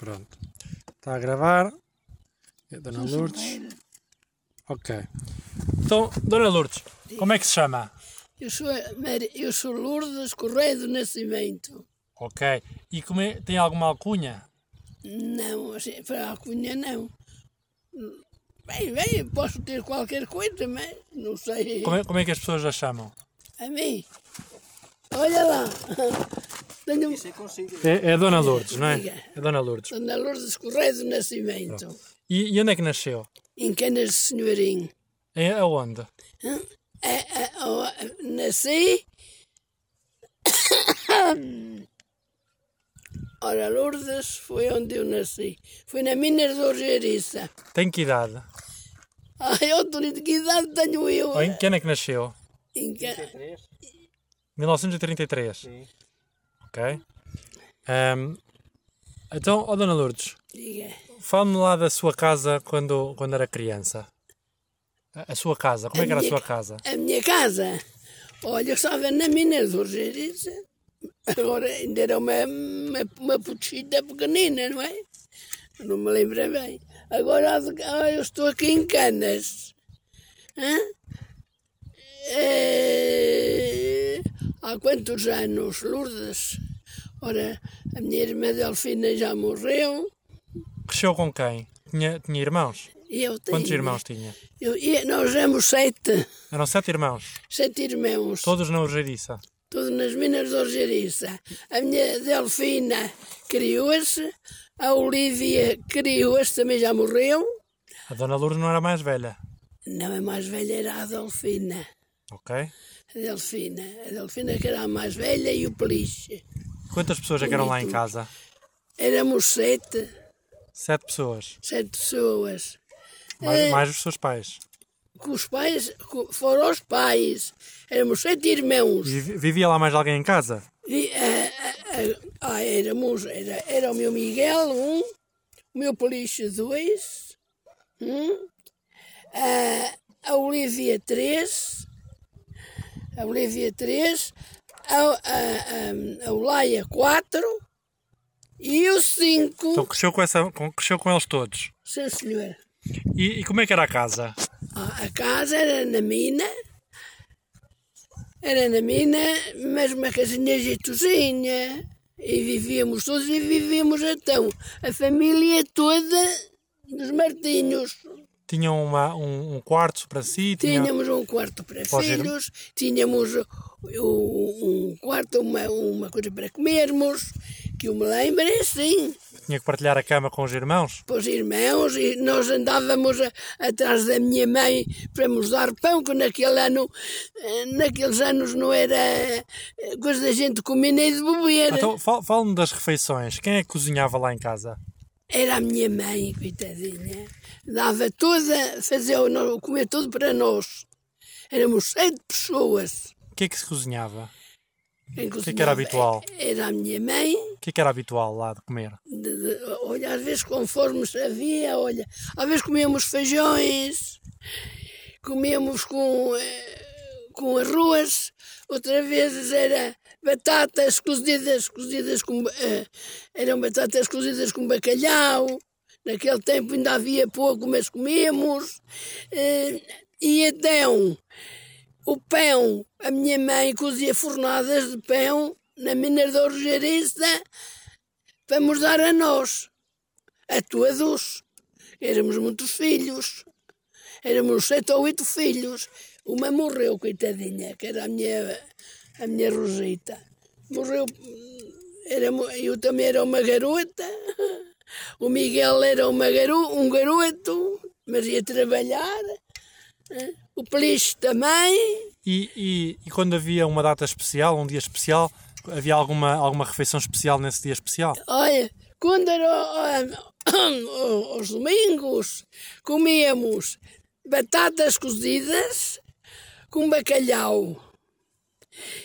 Pronto. Está a gravar. É Dona Lourdes. Ok. Então, Dona Lourdes, como é que se chama? Eu sou, eu sou Lourdes Correia do Nascimento. Ok. E como é- tem alguma alcunha? Não, assim, para a cunha não. Bem, bem, posso ter qualquer coisa, mas não sei. Como é, como é que as pessoas a chamam? A mim. Olha lá. Tenho É, é a Dona Lourdes, não é? É a Dona Lourdes. Dona Lourdes Correia do Nascimento. E, e onde é que nasceu? Em Canas de Senhorim. É aonde? É, é, nasci. Ora, Lourdes foi onde eu nasci. Foi na Minas de Orgeriça. Tem que idade? Ai, autoridade, que idade tenho eu? Em que ano é que nasceu? Em ca- 1933. Ok. Ahm, então, ó Dona Lourdes, Diga. fale-me lá da sua casa quando, quando era criança. A, a sua casa, como é que era a sua ca- casa? A minha casa, olha, eu estava na Minas Orgeriça. Agora ainda era uma, uma, uma pequenina, não é? Não me lembro bem. Agora eu estou aqui em Canas. Hã? É, Há quantos anos, Lourdes? Ora, a minha irmã Delfina já morreu. Cresceu com quem? Tinha, tinha irmãos? Eu tenho, Quantos irmãos tinha? Eu, e nós éramos sete, Eram sete irmãos, sete irmãos. todos na Urgeriça. tudo nas Minas de Orgeriça. A minha Delfina criou-se, a Olívia criou-se, também já morreu. A Dona Lourdes não era mais velha, Não, a mais velha era a Delfina. Ok? A Delfina. A Delfina que era a mais velha e o Peliche. Quantas pessoas é que eram lá em casa? Éramos sete, Sete pessoas, sete pessoas. mais, mais os seus pais. Com os pais, com- foram os pais. Éramos sete irmãos. E vi- vivia lá mais alguém em casa? E, ah, ah, ah, éramos, era, era o meu Miguel, um, o meu Peliche, dois, um, a, a Olivia, três, a Olivia, três, a, a, a, a Olaia, quatro, e os cinco, Então cresceu com, essa, com- cresceu com eles todos. sim senhor. E, e como é que era a casa? Ah, A casa era na mina, era na mina, mas uma casinha jeitozinha. E vivíamos todos e vivíamos então, a família toda dos Martinhos. Tinham uma, um, um quarto para si? Tinham... Tínhamos um quarto para filhos, tínhamos um, um quarto, uma, uma coisa para comermos, que eu me lembro é assim. Tinha que partilhar a cama com os irmãos? para os irmãos e nós andávamos a- atrás da minha mãe para nos dar pão, que naquele ano, eh, naqueles anos não era eh, coisa da gente comer nem de beber. Então, fal- fale-me das refeições. Quem é que cozinhava lá em casa? Era a minha mãe, coitadinha. Dava toda, fazia o o comer tudo para nós. Éramos sete pessoas. O que é que se cozinhava? Quem que é que era habitual? Era a minha mãe, O que é que era habitual lá de comer? de- de- olha, às vezes conforme havia, olha, às vezes comíamos feijões, comíamos com, eh, com arroz, outras vezes era batatas cozidas, cozidas com, eh, eram batatas cozidas com bacalhau, naquele tempo ainda havia pouco, mas comíamos, Eh, e então o pão, a minha mãe cozia fornadas de pão na mina da Orgeriça para nos dar a nós, a todos. Éramos muitos filhos, éramos sete ou oito filhos. Uma morreu, coitadinha, que era a minha, a minha Rosita. Morreu, era, eu também era uma garota, o Miguel era uma garo, um garoto, mas ia trabalhar, eh, o Peliche também. E, e, e quando havia uma data especial, um dia especial, havia alguma, alguma refeição especial nesse dia especial? Olha, quando era aos domingos, comíamos batatas cozidas com bacalhau.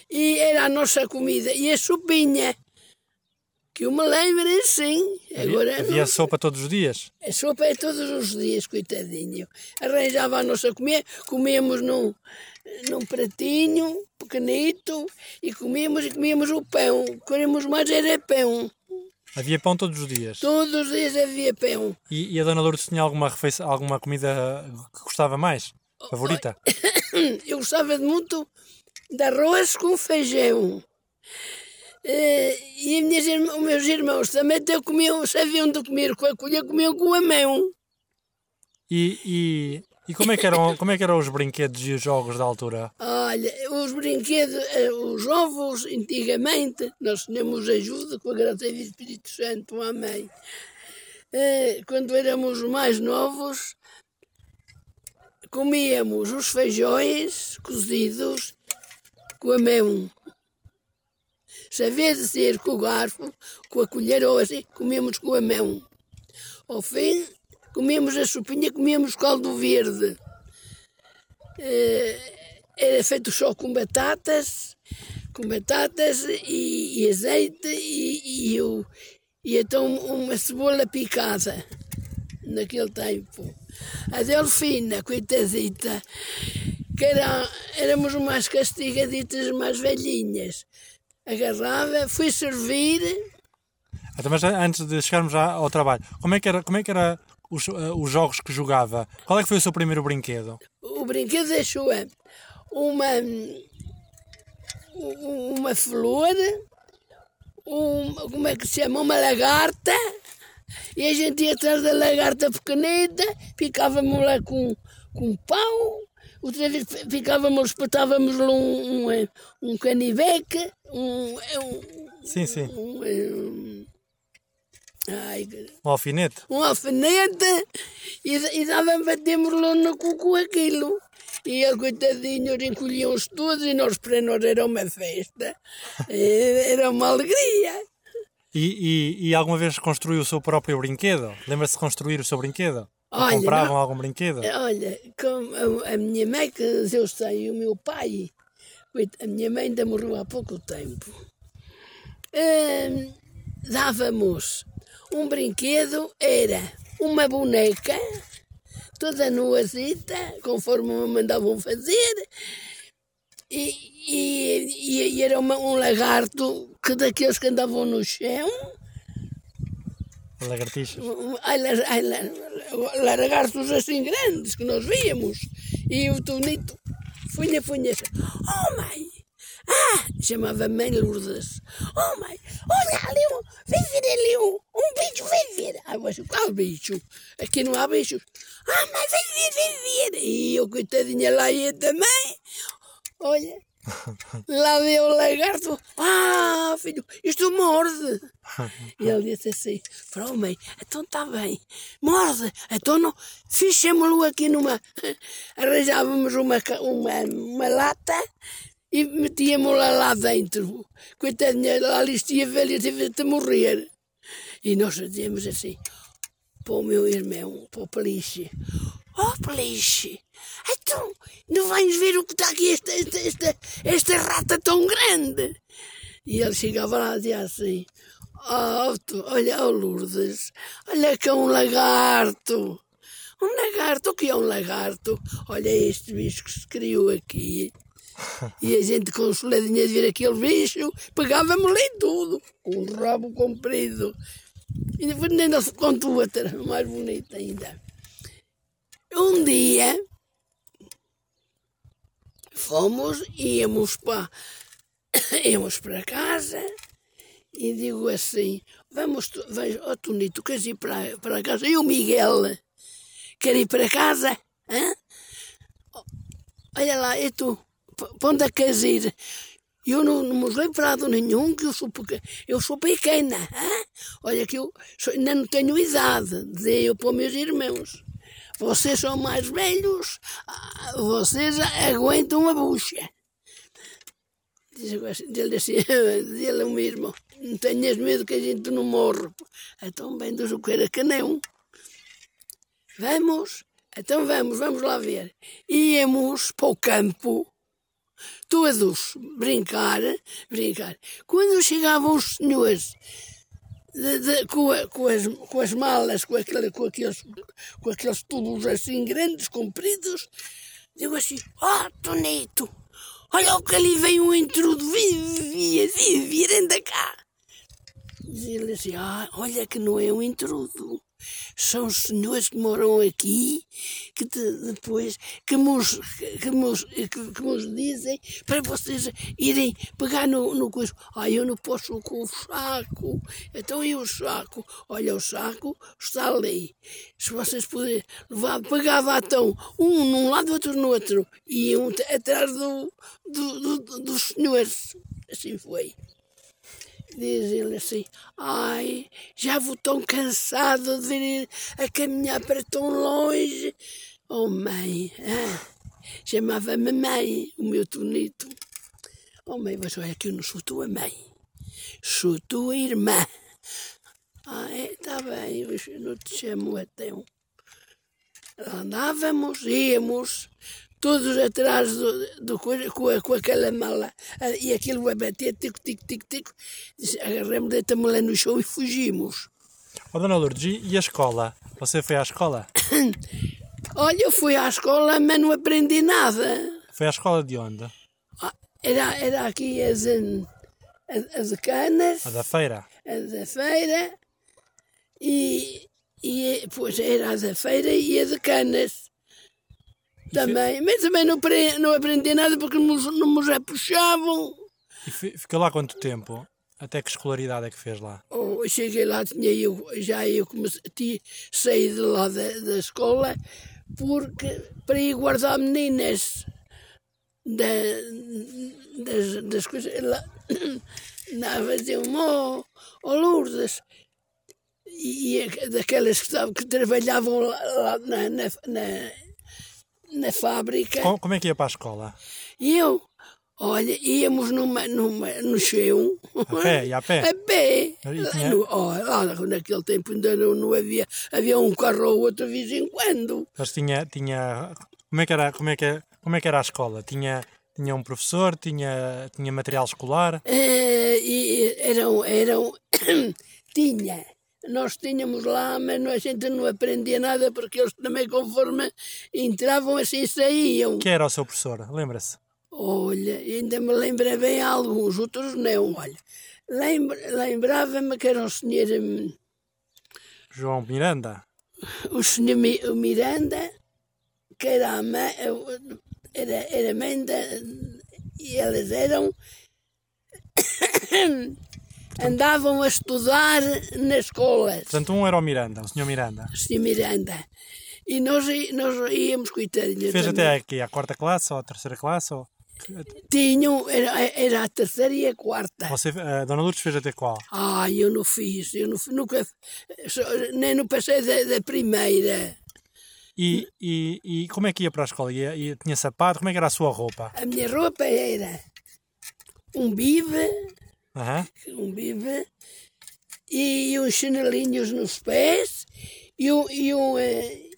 E era a nossa comida. E a sopinha, que eu me lembro assim. Agora havia não- sopa todos os dias? a sopa é todos os dias, coitadinho. Arranjava a nossa comida, comíamos num, num pratinho pequenito e comíamos e comíamos o pão. Queremos mais era pão. Havia pão todos os dias. Todos os dias havia pão. E, e a Dona Lourdes tinha alguma refeição, alguma comida que gostava mais? Favorita? Eu gostava de muito de arroz com feijão. Eh, E as minhas os meus irmãos também até comiam, sabiam de comer com a colher, comiam com a mão. E, e, e como, é que eram, como é que eram os brinquedos e os jogos da altura? Olha, os brinquedos, eh, os ovos, antigamente, nós tínhamos ajuda com a graça do Espírito Santo, amém. Eh, Quando éramos mais novos, comíamos os feijões cozidos com a mão. Sabia dizer com o garfo, com a colher ou assim, comíamos com a mão. Ao fim, comíamos a sopinha, comíamos caldo verde. Eh, era feito só com batatas, com batatas e, e azeite e, e, e então uma cebola picada naquele tempo. A Delfina, coitadita, que era, éramos umas castigaditas mais velhinhas. Agarrava, fui servir, Então, mas antes de chegarmos ao trabalho, como é que era, como é que era os, eh, os jogos que jogava? Qual é que foi o seu primeiro brinquedo? o brinquedo deixou uma, um- uma flor, um, como é que se chama? Uma lagarta, e a gente ia atrás da lagarta pequenita, picávamos lá com, com pau, outra vez picávamos, espetávamos um, um, um caniveque, um, um, Sim, sim. um, um, ai, Um alfinete? um alfinete e, e dava, batemos lá no cu com aquilo. E ele, coitadinho, encolhiam-se todos e nós para nós era uma festa. Eh, Era uma alegria. E, e, e alguma vez construiu o seu próprio brinquedo? Lembra-se de construir o seu brinquedo? Olha, compravam não- algum brinquedo? Olha, com a, a minha mãe, que eu sei, e o meu pai, a minha mãe ainda morreu há pouco tempo, Hum, dávamos um brinquedo, era uma boneca, toda nuazita, conforme me mandavam fazer, e, e, e era uma- um lagarto que daqueles que andavam no chão, Lagartixas. Ai, ai, la- lagartos assim grandes que nós víamos. E o Tonito punha assim, oh mãe, ah, chamava mãe Lourdes, oh mãe, olha ali, um, ver ali um, um bicho, ver. Ah, mas qual bicho? Aqui não há bichos. Ah, mãe, vem ver. E eu, coitadinha, lá ia também. Olha, lá veio o lagarto. Ah, filho, isto morde. E ele disse assim: Para o mãe, então está bem, morde, então não, fechemos-lo aqui numa. Arranjávamos uma, uma, uma lata e metíamos lá lá dentro. Coitadinha, lá listia velha teve de morrer. E nós dizíamos assim: para o meu irmão, para o Peliche: Oh, Peliche, então não vais ver o que está aqui, esta, esta, esta, esta rata tão grande? E ele chegava lá e dizia assim: Oh, tu, olha, oh Lourdes, olha que é um lagarto. Um lagarto, o que é um lagarto? Olha este bicho que se criou aqui. E a gente com soladinha de ver aquele bicho, pegávamos-lhe tudo, com um rabo comprido. E se contou outra, mais bonita ainda. Um dia fomos, íamos para, íamos para casa e digo assim, vamos, vais, ó Tonito, queres ir para, para casa? E o Miguel, quer ir para casa? Hã? Olha lá, e tu, para onde é que queres ir? Eu não, não me lado nenhum, que eu sou, eu sou pequena. hã? Olha que eu sou- ainda não tenho idade, dizia eu para os meus irmãos. Vocês são mais velhos, vocês aguentam a bucha. Assim, Dele assim, dele o mesmo, não tenhas medo que a gente não morre. Então, bem, Deus o queira que não. Vamos, então vamos, vamos lá ver. Íamos para o campo, todos brincar, brincar. Quando chegavam os senhores de- de- com, a- com as, com as malas, com, aquele, com, aqueles, com aqueles tubos assim grandes, compridos, digo assim, ó Tonito, olha o que ali vem um intrudo, vem, vem, vem, anda cá. Dizia ele assim, ah, olha que não é um intrudo. São senhores que moram aqui, que de- depois, que nos, que, nos, que, que nos dizem para vocês irem pegar no, no coisa. Ah, eu não posso com o saco. Então e o saco? Olha, o saco está ali. Se vocês puderem levar, pegava então um num lado, outro no outro. E iam atrás do, do, do- dos senhores. Assim foi. Diz ele assim, ai, já vou tão cansado de ir a caminhar para tão longe. Oh mãe, ah, chamava-me mãe, o meu tonito. Oh mãe, mas olha que eu não sou tua mãe, sou tua irmã. Ah, é, está bem, eu não te chamo então. Andávamos, íamos, todos atrás do, do coisa, com, a- com aquela mala e aquilo a bater, tico, tico, tico, tico. Agarramos, deitamos lá no chão e fugimos. Ó Dona Lourdes, e, a escola? Você foi à escola? Olha, eu fui à escola, mas não aprendi nada. Foi à escola de onde? Ah, Era, era aqui as, hum, a, a de Canas, A da feira? a da feira, e, e pois era a da feira e a de Canas. Também, mas também não, não aprendi nada porque não, me- não me já puxavam. E fi- ficou lá quanto tempo? Até que escolaridade é que fez lá? Oh, cheguei lá, tinha eu, já eu comecei, ti- saí de lá da, da escola porque, para ir guardar meninas da, das, das coisas. Lá, lá faziam oh, oh Lourdes. E, e daquelas que, que trabalhavam lá, lá na, na, na, na fábrica. Com- como é que ia para a escola? E eu, olha, íamos numa, numa, no chão. A pé? Ia a pé? A pé. E tinha- No- oh, lá naquele tempo ainda não, não havia. Havia um carro ou outro de vez em quando. Mas tinha, tinha... Como é que era, como é que, como é que era a escola? Tinha, tinha um professor? Tinha, tinha material escolar? Eh, e eram. eram tinha. Nós tínhamos lá, mas a gente não aprendia nada porque eles também, conforme entravam, assim saíam. Quem era o seu professor? Lembra-se? Olha, ainda me lembra bem alguns, outros não, olha. Lembra- Lembrava-me que era o senhor. hum, João Miranda? o senhor o Miranda, que era a mãe, era, era mãe da, e eles eram andavam a estudar nas escolas, Portanto, um era o Miranda, o senhor Miranda. o senhor Miranda. E nós, nós íamos, coitadinhos. Fez também. até aqui a quarta classe ou a terceira classe? Ou... Tinham, era, era a terceira e a quarta. Você, a Dona Lourdes fez até qual? Ah, eu não fiz, eu não, nunca, nem não passei da, da primeira. E, e, e como é que ia para a escola? Ia, ia- tinha sapato? Como é que era a sua roupa? A minha roupa era um bibe, Aham. um bibe e uns chinelinhos nos pés e, um, e, um, eh,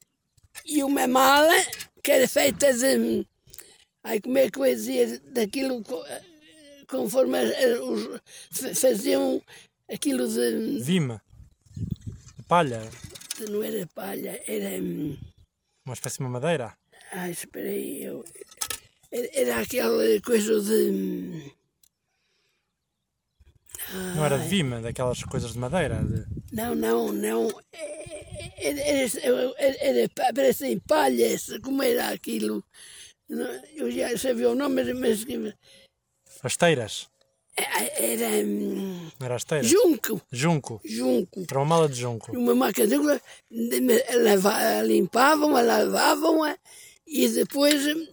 e uma mala que era feita de. Ai, como é que eu ia dizer? Daquilo eh, conforme eh, os, fa- faziam aquilo de. Vime. De palha. Não era palha, era. hum, Uma espécie de uma madeira. Ai, espera aí, eu. Era, era aquela coisa de. Não era de vime, daquelas coisas de madeira. de- Não, não, não. Era, era, era, era pa- parecem palhas, como era aquilo. Eu já sabia o nome, mas mas- As teiras. era hum, era as teiras? junco, Junco. junco. Era uma mala de junco. Uma máquina de limpavam-a, lavavam-a e depois hum,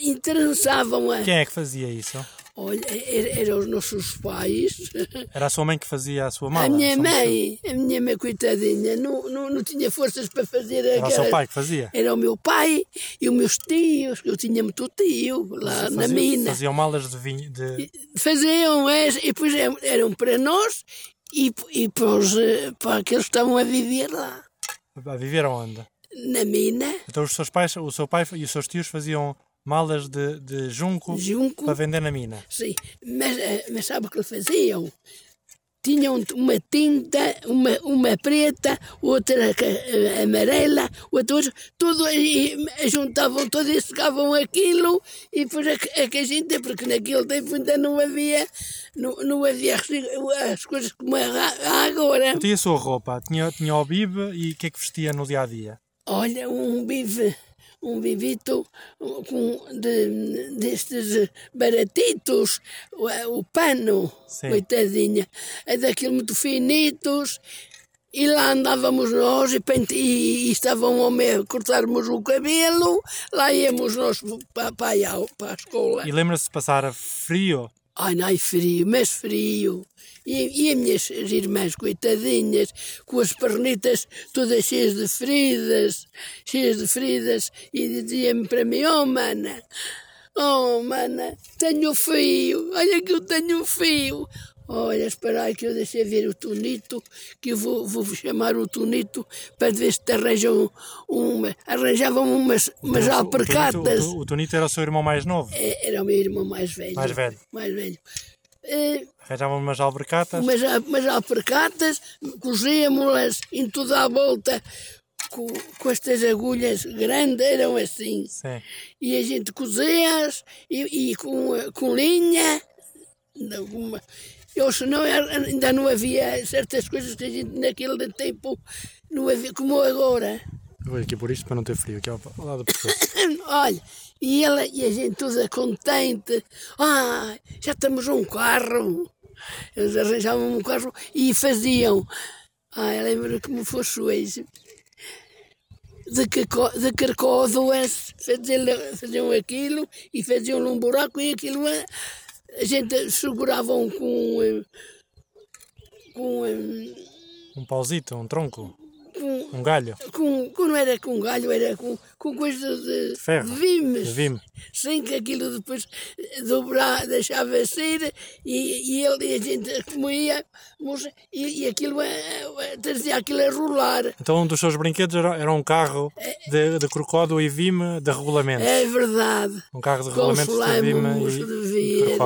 entrançavam-a. Quem é que fazia isso? Olha, er- eram os nossos pais. Era a sua mãe que fazia a sua mala? A minha mãe, a minha mãe, coitadinha, não, não, não tinha forças para fazer Era o aquela- seu pai que fazia? Era o meu pai e os meus tios, eu tinha muito tio lá na Faziam- mina. Faziam malas de vinho. De... Faziam essa, e depois eram- eram para nós e, e para, os, eh, para aqueles que estavam a viver lá. A viver onde? Na mina, Então os seus pais, o seu pai e os seus tios faziam malas de, de junco junco. para vender na mina. Sim, mas, eh, mas sabe o que faziam? tinham uma tinta, uma, uma preta, outra eh, amarela, outra, tudo, e e juntavam todos e secavam aquilo, e depois é que, é que a gente, porque naquele tempo ainda não havia, não, não havia as coisas como há há agora. E a sua roupa? Tinha, tinha o bibe e o que é que vestia no dia a dia? Olha, um bife, um bivito com, de, destes baratitos, o, o pano, Sim. coitadinha, é daquilo muito finitos, e lá andávamos nós e, pente, e, e estava um homem a cortarmos o cabelo, lá íamos nós para, para, para a escola. E lembra-se de passar frio? Ai, ai, frio, mas frio. E, e as minhas irmãs, coitadinhas, com as pernitas todas cheias de feridas, cheias de feridas, e dizia-me para mim, oh, mana, oh, mana, tenho fio, olha que eu tenho fio. Olha, espera aí que eu deixei ver o Tonito, que eu vou, vou chamar o Tonito para ver se te arranjam uma, arranjavam umas, umas alpercatas. O, o Tonito era o seu irmão mais novo. É, Era o meu irmão mais velho. Mais velho. Mais velho. Eh, Arranjavam umas albercatas. umas, umas alpercatas, cozíamos-las em toda a volta com, com estas agulhas grandes, eram assim. Sim. E a gente cozia-as e, e com, com linha. Alguma, ou senão ainda não havia certas coisas que a gente naquele tempo não havia, como agora. Eu vou aqui por isto para não ter frio, aqui ao lado do. Olha, e ela e a gente toda contente. Ah, já temos um carro. Eles arranjavam um carro e faziam. Ah, eu lembro como fosse hoje. De, caco- de carcódoas, faziam, faziam aquilo e faziam um buraco e aquilo a, gente seguravam com. eh, com, eh, Um pauzito, um tronco, com, um galho. com, com- não era com galho, era com, com coisa de, Ferro. vimes. Vime. Sem que aquilo depois dobrar, deixava sair e, e ele e a gente comia e, e aquilo eh, eh, trazia aquilo a rolar. Então um dos seus brinquedos era, era um carro de, de crocódo e vime de regulamento. É verdade. Um carro de Com regulamentos de vime e, e.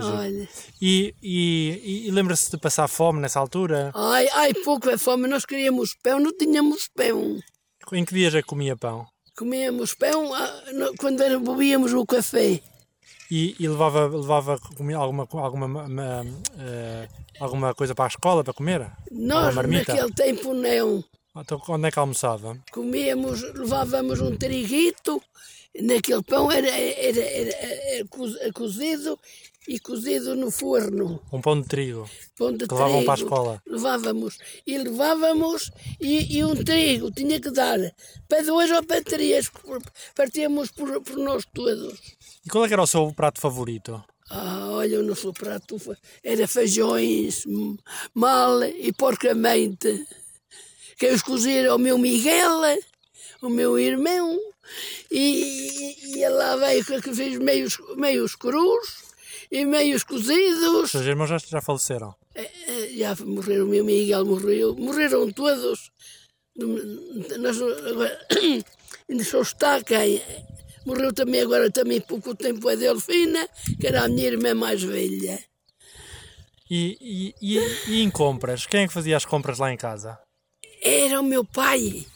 dizer, Olha. E, e, e- lembra-se de passar fome nessa altura? Ai, ai, pouco é fome. Nós queríamos pão, não tínhamos pão. Em que dias é que comia pão? Comíamos pão ah, quando era- bebíamos o café. E, e levava, levava alguma, alguma, ma- ma- eh, alguma coisa para a escola para comer? Nós, naquele tempo, não. Então onde é que almoçava? comíamos, levávamos um triguito, naquele pão era, era, era, era coz- cozido e cozido no forno. Um pão de trigo. Pão de Que levavam trigo. para a escola. Levávamos. E levávamos e, e um trigo tinha que dar para dois ou para três, partíamos por, por nós todos. E qual é era o seu prato favorito? Ah, olha, o nosso prato era feijões, mal e porcamente. Que eu escolhi ao meu Miguel, o meu irmão, e, e ele lá veio que fez meios, meios crus e meios cozidos. Os seus irmãos já, já faleceram. Eh, eh, Já morreram, o meu Miguel morreu, morreram todos. Nós agora ainda só está quem. Morreu também agora também pouco tempo a Delfina, que era a minha irmã mais velha. E, e, e, e em compras? Quem é que fazia as compras lá em casa? Era o meu pai.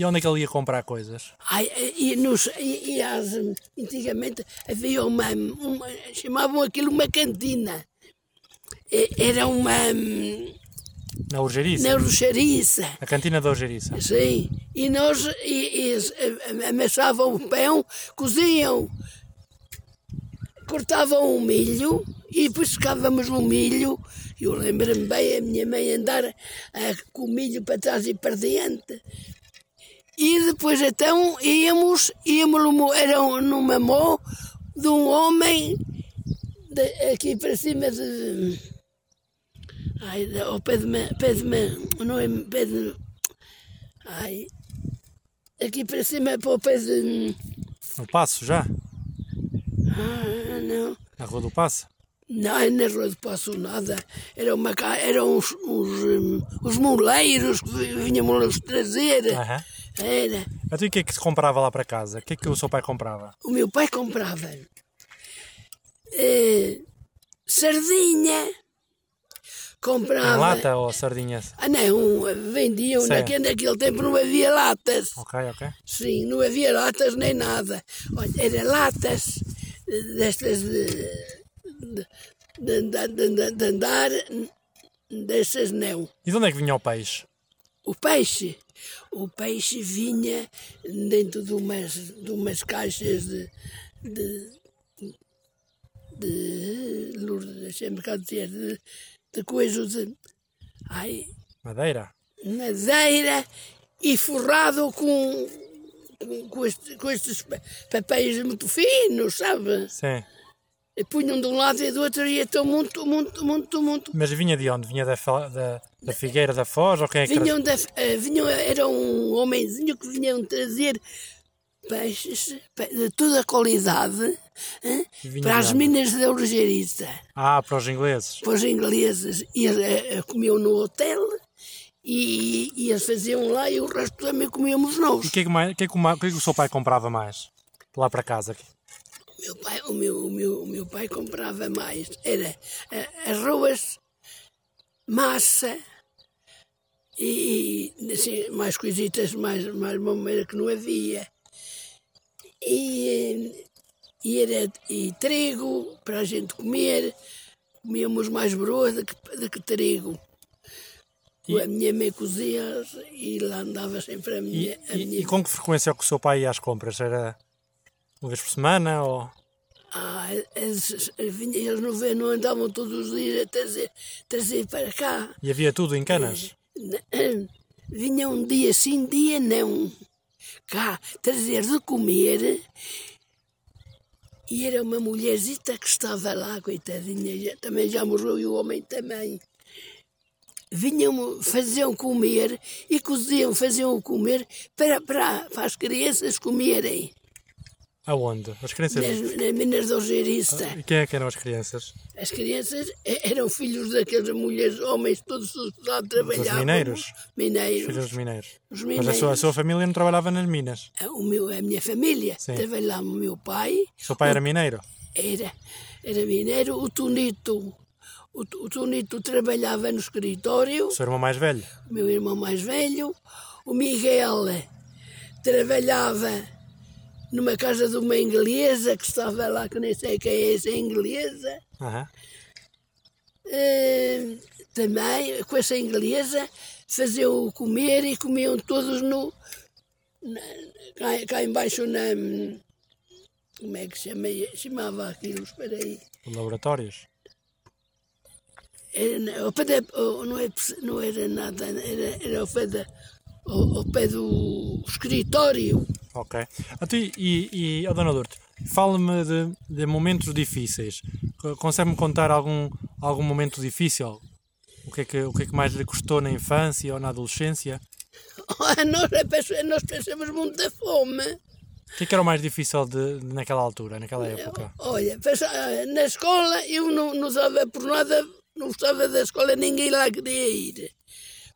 E onde é que ele ia comprar coisas? Ai, e, nos, e, e as, antigamente havia uma, uma. chamavam aquilo uma cantina. E- Era uma. Na Urgeriça? na rochariça. A cantina da Urgeriça. Sim, e nós e, e, eh, amassavam o pão, coziam, cortavam o milho e depois secávamos o milho. Eu lembro-me bem a minha mãe andar ah, com o milho para trás e para diante. E depois então íamos, íamos era um- numa mão de um homem de- aqui para cima de. Ai, de- ao pé de, pé de não é pé de. Ai, aqui para cima para o pé de. No Passo já? Ah, não. Na Rua do Passo? Não, na Rua de Passo nada. Era uma, eram uns, hum, os moleiros que vi- vinham nos trazer. Aham. Era. Então e o que é que se comprava lá para casa? O que é que o seu pai comprava? O meu pai comprava eh, sardinha, comprava. Em lata ou sardinhas? Ah, não, vendiam. Naquele, naquele tempo não havia latas. Ok, ok. Sim, não havia latas nem nada. Olha, eram latas destas de, de, de, de andar, dessas não. E de onde é que vinha o peixe? O peixe, o peixe vinha dentro de umas, de umas caixas de, de, de Lourdes, cá dizer, de, de coisas de ai, Madeira? madeira e forrado com, com, com, este- com estes pa- papéis muito finos, sabe? Sim. E punham de um lado e do outro e então muito, muito, muito, muito. Mas vinha de onde? Vinha da, da, da Figueira da Foz ou quem é que Vinham da, eh, vinham, era um homenzinho que vinham trazer peixes pe- de toda a qualidade Vinha para as minas da Urgeriza, Ah, para os ingleses. para os ingleses. E eh, comiam no hotel e, e eles faziam lá e o resto também comíamos E nós. o que, é que, mais- o que, é que, o que é que o seu pai comprava mais? Lá para casa? Meu pai, o, meu, o, meu, o meu pai comprava mais. Era eh, arroz, massa e, e, assim, mais coisitas, mais, mais mameira que não havia. E, eh, e, era, e trigo para a gente comer. Comíamos mais broa do que, do que trigo. A minha mãe cozia e lá andava sempre a E, minha. a e, minha e com que frequência é que o seu pai ia às compras? Era uma vez por semana ou... Ah, eles, eles não, vê- não andavam todos os dias a trazer, trazer para cá. E havia tudo em canas? Vinha um dia sim, dia não. Cá, trazer de comer. E era uma mulherzita que estava lá, coitadinha, já- também já morreu e o homem também. Vinham, faziam comer e coziam, faziam comer para, para, para as crianças comerem. Aonde? As crianças... Nas, nas minas de Algerista. E quem é que eram as crianças? As crianças e- eram filhos daquelas mulheres, homens, todos os lá trabalhavam. mineiros? Mineiros. Filhos dos mineiros. Os Mas mineiros. a sua, a sua família não trabalhava nas minas? O meu, a minha família Sim. trabalhava o meu pai, O seu pai era mineiro? era, era mineiro, o Tonito. O, o Tonito trabalhava no escritório, O seu irmão mais velho? o meu irmão mais velho. O Miguel trabalhava numa casa de uma inglesa que estava lá, que nem sei quem é essa inglesa. Aham. Eh, também, com essa inglesa, faziam comer e comiam todos no. na- cá, cá embaixo na. Como é que se chama, chamava aquilo? Espera aí. Laboratórios? Era, não, é, não era nada, era, era ao, pé da, ao, ao pé do escritório. Ok. Então, e, e, oh, Dona Lourdes, fale-me de, de momentos difíceis. Co- Consegue-me contar algum, algum momento difícil? O que, é que, o que é que mais lhe custou na infância ou na adolescência? nós, é nós passamos muita fome. O que é que era o mais difícil de, de- naquela altura, naquela época? Olha, passa- na escola eu não, não estava por nada, não gostava da escola, ninguém lá queria ir.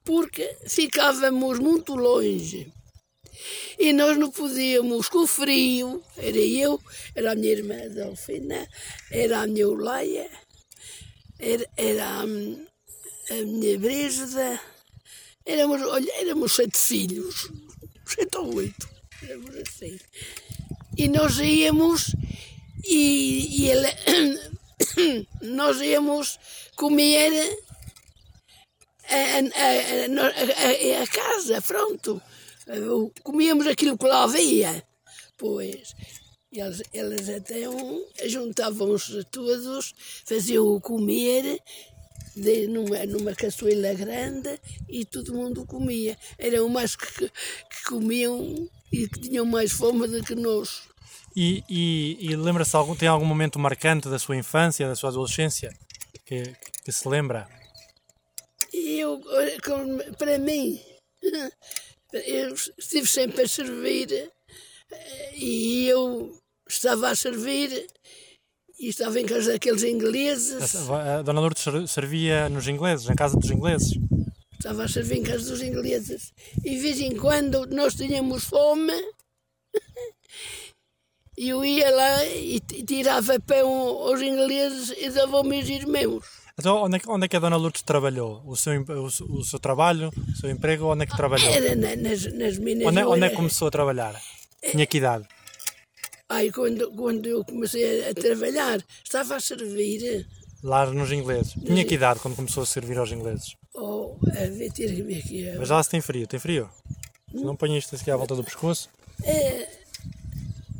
Porque ficávamos muito longe. E nós não podíamos, com o frio, era eu, era a minha irmã Delfina, era a minha Eulaia, era, era a, minha Brígida, éramos, éramos sete filhos, sete ou oito, éramos assim. E nós íamos e, e nós íamos comer a, a, a, a- a casa, pronto. Comíamos aquilo que lá havia. Pois, eles, eles até um, juntavam-se todos, faziam o comer de, numa, numa caçoeira grande e todo mundo comia. Eram mais que, que comiam e que tinham mais fome do que nós. E, e, e lembra-se, algum, tem algum momento marcante da sua infância, da sua adolescência, que, que se lembra? E eu, como- para mim, eu estive sempre a servir eh, e eu estava a servir e estava em casa daqueles ingleses, A, Dona Lourdes ser- servia nos ingleses, na casa dos ingleses. estava a servir em casa dos ingleses e de vez em quando nós tínhamos fome e eu ia lá e tirava pão aos ingleses e dava aos meus irmãos. Então, onde é, que, onde é que a Dona Lourdes trabalhou? O seu, o, o seu trabalho, o seu emprego, onde é que trabalhou? Era na- nas, nas minas. Onde, é- onde é que começou a trabalhar? Tinha que idade? Ai, quando, quando eu comecei a trabalhar, estava a servir. Lá nos ingleses. Tinha que idade quando começou a servir aos ingleses? Oh, a ver, ter que ver aqui. Mas lá se tem frio, tem frio? Se não põe isto aqui à volta do pescoço.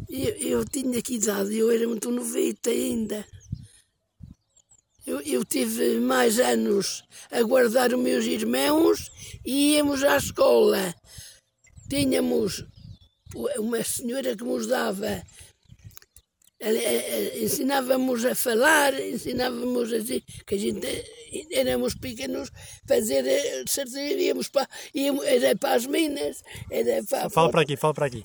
Eu, eu tinha que idade, eu era muito novita ainda. Eu, eu tive mais anos a guardar os meus irmãos e íamos à escola. Tínhamos uma senhora que nos dava, ensinávamos a falar, ensinávamos assim, que a gente éramos pequenos, fazer, eh, certeza, íamos para, íamos, era para as minas, era para, Fala para aqui, fala para aqui.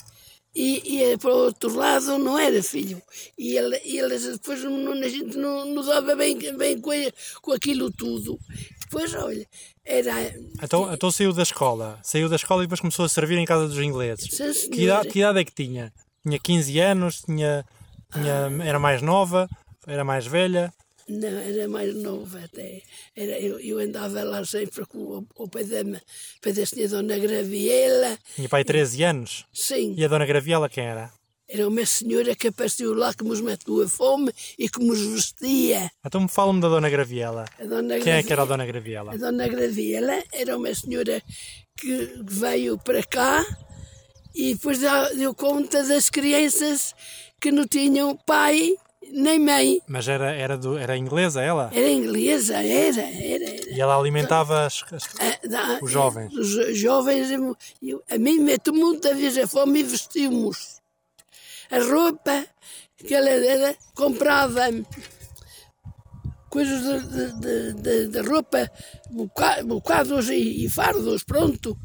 E, e para o outro lado não era filho. E, ele, e eles depois não, a gente não, não dava bem, bem com, com aquilo tudo. Depois, olha, era. Então, então saiu da escola. Saiu da escola e depois começou a servir em casa dos ingleses. Sim. Que idade, que idade é que tinha? Tinha 15 anos, tinha, tinha, era mais nova, era mais velha. Não, era mais nova até. Era, eu, eu andava lá sempre com o, pé da, pé da senhora Dona Graviela. Tinha pai 13 anos. Sim, E a Dona Graviela quem era? era uma senhora que apareceu lá que nos matou a fome e que nos vestia. Então fala-me da Dona Graviela. A Dona Quem é que era a Dona Graviela? A dona Graviela era uma senhora que veio para cá e depois deu conta das crianças que não tinham pai nem mãe. Mas era, era, do, era inglesa ela? Era inglesa, era, era, era. E ela alimentava as, as- A- da- Os jovens. Os jovens, eu- a mim mete muita vez a fome e vestimos. A roupa que ela era, comprava coisas de, de, de- de- roupa, boca- bocados e, e fardos, pronto.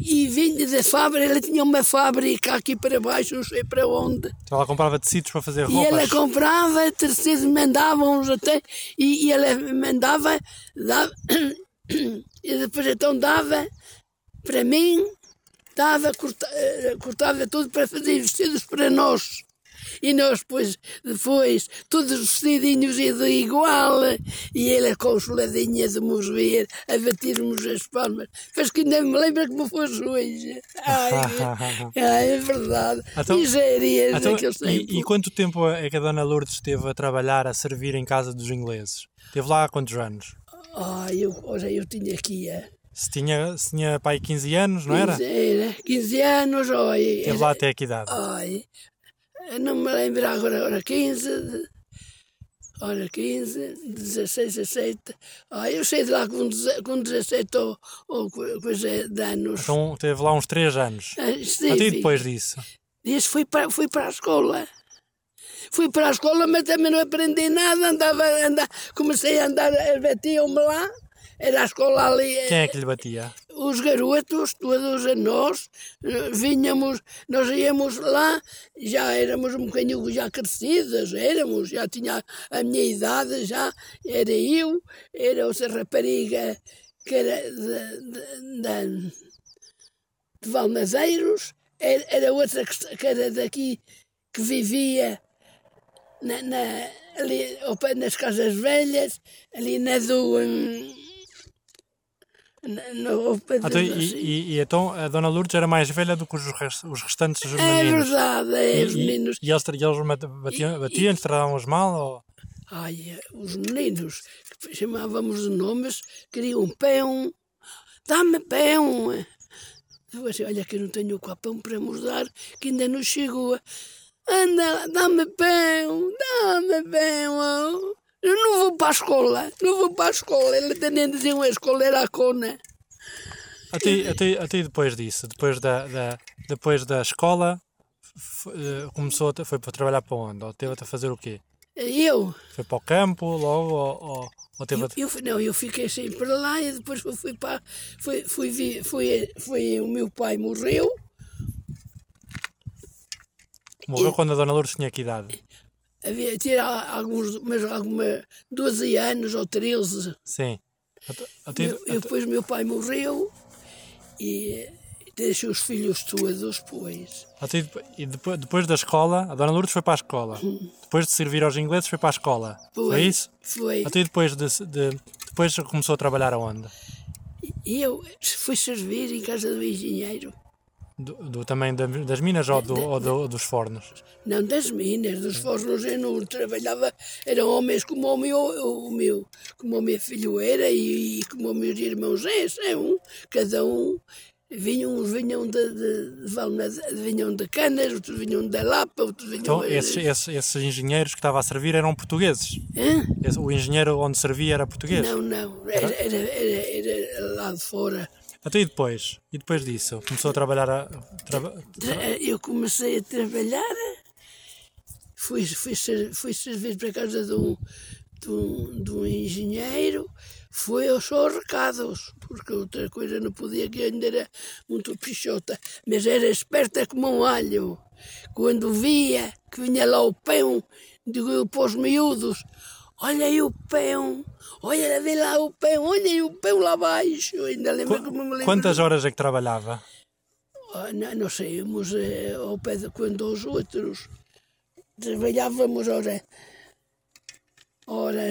E vinha da fábrica, ela tinha uma fábrica aqui para baixo, não sei para onde. Então ela comprava tecidos para fazer E ela roupas. comprava, terceiros mandavam-nos até, e, e ela mandava, dava, e depois então dava para mim, dava, corta, eh, cortava tudo para fazer vestidos para nós. E nós depois, depois, todos vestidinhos e de igual, e ela com soladinha de nos ver, a batermos as palmas. Mas que ainda me lembra como fosse hoje. Ai, ai, é verdade. Então- Misérias Então, daqueles tempos. e, e quanto tempo é que a Dona Lourdes esteve a trabalhar, a servir em casa dos ingleses? Esteve lá há quantos anos? Ah, eu, olha, eu tinha aqui a Se tinha, se tinha pai 15 anos, não era? 15, era 15 anos, olha. Esteve lá até que idade? Ai, não me lembro agora, ora 15, de- ora 15, 16, 17. Ah, eu saí de lá com, com 17 ou, ou co- coisa de anos. Então teve lá uns 3 anos. Ah, Até estive. depois disso? Disse, fui para, fui para a escola. Fui para a escola, mas também não aprendi nada. Andava, andava, comecei a andar, batiam-me lá. Era a escola ali. Quem é que lhe batia? os garotos, todos a nós, eh, vinhamos, nós íamos lá, já éramos um bocadinho já crescidas, éramos, já tinha a minha idade, já era eu, era outra rapariga que era de, de, de, de Valmadeiros, era, era outra que, era daqui, que vivia na, na, ali ao pé nas casas velhas, ali na do... hum, pé Então, e, então a Dona Lourdes era mais velha do que os, os restantes É meninos? verdade, é, E, os meninos. e eles, e eles batiam, batiam tratavam-os mal? Ou... Ai, os meninos, que chamávamos de nomes, queriam pão. Dá-me pão. Eu assim, olha que eu não tenho cá pão para nos dar, que ainda não chegou. Anda, dá-me pão, dá-me pão. Eu não vou para a escola, não vou para a escola. Ele também dizia a escola era a cona. Até, até, até depois disso, depois da, da, depois da escola, eh, começou a, foi para trabalhar para onde? Ou teve a fazer o quê? Eu, Foi para o campo logo? Ou, ou, ou teve a... Eu, eu, não, eu fiquei sempre lá e depois fui, para. Fui, fui, fui, fui, o meu pai morreu, Morreu quando a Dona Lourdes tinha que idade? Havia tinha alguns, mas alguma 12 anos ou 13. Sim. Até, até, Eu, eu, depois meu pai morreu e, deixei os filhos todos, pois. Até e depo- depois, depois da escola, a Dona Lourdes foi para a escola. Depois de servir aos ingleses, foi para a escola. Foi, Foi. isso? Foi. Até e depois, de, de- depois começou a trabalhar aonde? Eu fui servir em casa do engenheiro. Do, do- também da- das minas ou, do- ou do- dos fornos? Não das minas, dos fornos eu não trabalhava, eram homens como o meu, o meu, como o meu filho era e, e como os meus irmãos é, são, cada um. Vinham, uns vinham de, de, de vinham de Canas, outros vinham da Lapa, outros vinham... Então, esses, esses, esses engenheiros que estava a servir eram portugueses? Hã? O engenheiro onde servia era português? Não, não, era, era, era, era lá de fora. Até e depois? E depois disso? Começou a trabalhar a... Tra- Eu comecei a trabalhar, fui, fui, fui servir para casa de um, de um, de um engenheiro, fui aos seus recados, porque outra coisa não podia, que ainda era muito pichota, mas era esperta como um alho. Quando via que vinha lá o pão, digo eu para os miúdos, olha aí o pão, olha vê lá o pão, olha aí o pão lá abaixo. Eu ainda lembro como me lembro. Quantas horas é que trabalhava? Ah, não, nós saímos eh, ao pé de quando os outros trabalhávamos, ora, ora,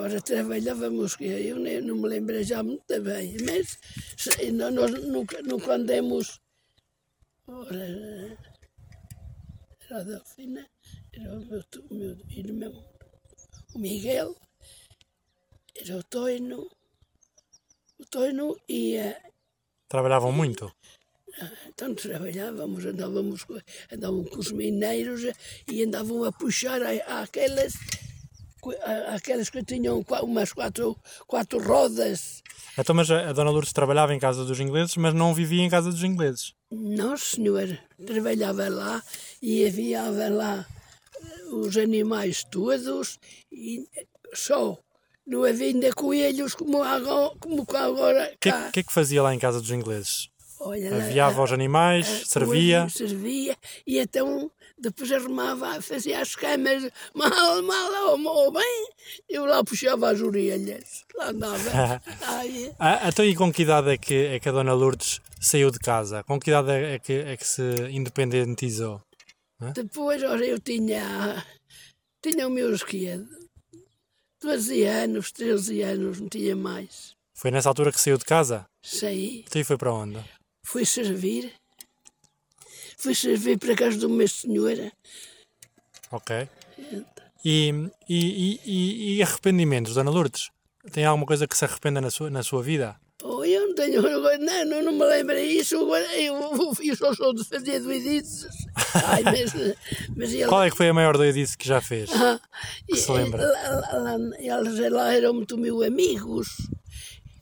ora trabalhávamos, que eu nem, não me lembro já muito bem, mas se- nó- nós nunca, nunca andemos, ora, era a Delfina, era o meu, meu irmão, Miguel, era o Toino, o Toino e a, Trabalhavam muito? então trabalhávamos, andávamos, andavam com os mineiros e andavam a puxar aquelas, aquelas que tinham umas quatro, quatro rodas. Então, mas a, Dona Lourdes trabalhava em casa dos ingleses, mas não vivia em casa dos ingleses. Não, senhor, trabalhava lá e havia lá os animais todos e só. Não havia ainda coelhos como agora. Como agora O que, cá. que é que fazia lá em casa dos ingleses? Olha, Aviava os animais, servia. Hoje servia e então depois arrumava, fazia as camas mal, mal ou, ou bem, eu lá puxava as orelhas, lá andava. Ai, Ah, então, e com que idade é que, é que a Dona Lourdes saiu de casa? Com que idade é que, é que se independentizou? Depois, ora, eu tinha, tinha meus quê? 12 anos, 13 anos, não tinha mais. Foi nessa altura que saiu de casa? Saí, Então, e foi para onde? fui servir, fui servir para casa de uma senhora. Ok. E, e, e, e- e arrependimentos, Dona Lourdes? Tem alguma coisa que se arrependa na sua, na sua vida? Oh, eu não tenho não, não, me lembro isso, agora eu, eu só sou de fazer doidices. Ai, mas, mas ele, Qual é que foi a maior doidice que já fez? Ah, que se lembra? Lá, lá, lá- eles lá eram muito meus amigos.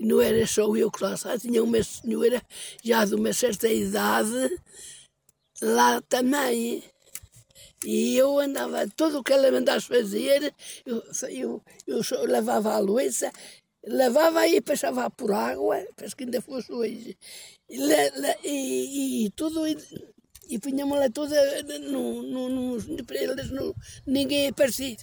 Não era só eu que lá estava, tinha uma senhora já de uma certa idade lá também. E eu andava, tudo o que ela mandasse fazer, eu, eu, eu só lavava a louça, lavava e passava por água, parece que ainda fosse hoje. E, e, e tudo, e, e punhamos lá toda, no, no, no, para eles, no, ninguém aparecia.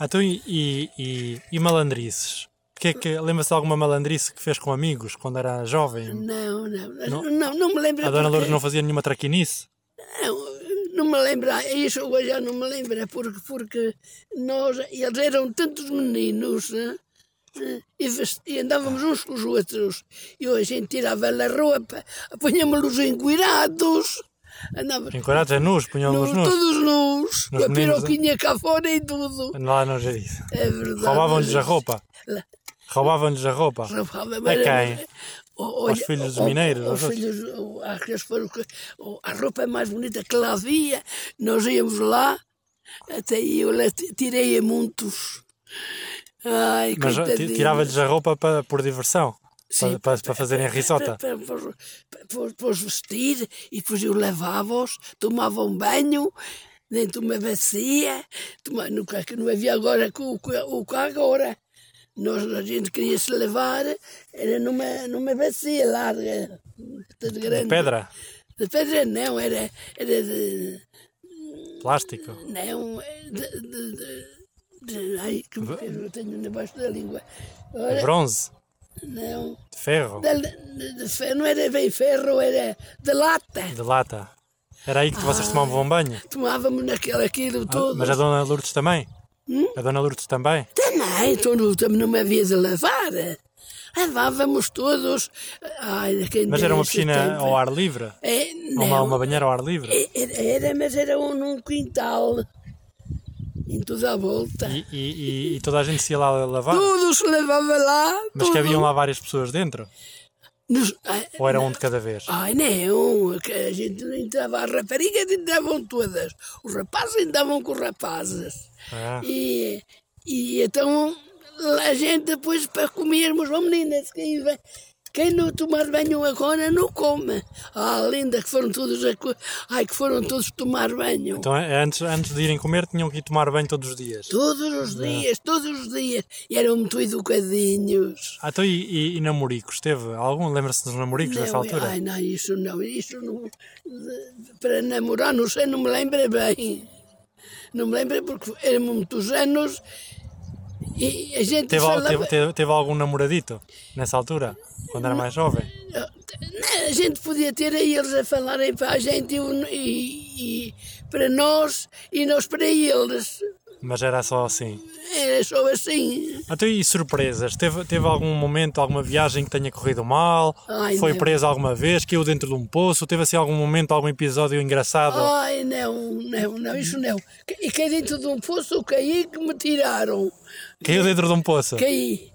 Então, e, e, e, malandrices? Que é que, Lembra-se de alguma malandrice que fez com amigos quando era jovem? Não, não, não, não, não me lembro. A Dona Lourdes não fazia nenhuma traquinice? Não, não me lembro, isso eu já não me lembro, porque, porque nós, eles eram tantos meninos né? E, e andávamos uns com os outros. E a gente tirava a roupa, punhamos-los encuirados, andávamos Encorados é nus, punham-nos nus, todos nus, com a meninos, piroquinha cá fora e tudo. Lá não já disse. É verdade. Roubavam-lhes a roupa. Lá- Roubavam-lhes a roupa. Roubava, A quem? Aos filhos dos mineiros, Aos aos outros? filhos, aqueles foram que- o- a roupa mais bonita que lá havia. Nós íamos lá, até eu tirei a muitos. Ai, Mas tirava-lhes a roupa para, por diversão. Sim, para, para, para fazerem risota. Para, para, os vestir e depois eu lavava-os, tomava um banho dentro de uma bacia, toma, no que não havia agora o que agora. Nós, a gente queria se lavar, era numa, numa bacia larga, de grande. Pedra, De pedra não, era, era de. plástico. Não, de. de, de, de ai, que eu tenho debaixo da língua. Ora, Bronze. Não. De ferro? De, de- de não era bem ferro, era de lata. De lata? Era aí que vocês tomavam banho? Tomávamos naquele aquilo Ah, todo. Mas a Dona Lourdes também? Hum? A Dona Lourdes também? Também, então não, também não me havia de lavar. Lavávamos todos. Ai, Mas era uma piscina tempo. ao ar livre? É, Ou uma, não, uma banheira ao ar livre? era, era, mas era um, num quintal. Em toda a volta. E, e- e- toda a gente se ia lá lavar? Tudo se levava lá. Mas tudo. que haviam lá várias pessoas dentro? Nos- ai, Ou era um de cada vez? Ai, não, que a gente não entrava, as raparigas entravam todas, os rapazes entravam com os rapazes. Ah, E, e então a gente depois para comermos, oh meninas, quem, vai, quem não tomar banho agora não come. Ah, linda, que foram todos a, ai, que foram todos tomar banho. então eh, antes, antes de irem comer tinham que ir tomar banho todos os dias. Todos os dias, todos os dias. E eram muito educadinhos. Ah, então e, e, e namoricos? Teve algum? Lembra-se dos namoricos nessa Não, altura? Ai, não, isso não, isso não. Para namorar, não sei, não me lembro bem. Não me lembro porque éramos muitos anos e a gente Teve, al- falava. teve, teve, teve algum namoradito nessa altura? Quando era mais jovem? A gente podia ter aí eles a falarem para a gente e, e- para nós e nós para eles. Mas era só assim. Era só assim. Então, e surpresas? Teve, teve algum momento, alguma viagem que tenha corrido mal? Ai, Foi não. preso alguma vez? Caiu dentro de um poço? Teve assim algum momento, algum episódio engraçado? Ai, não, não, não, isso não. E caí dentro de um poço, caí que me tiraram. Caiu dentro de um poço? Caí.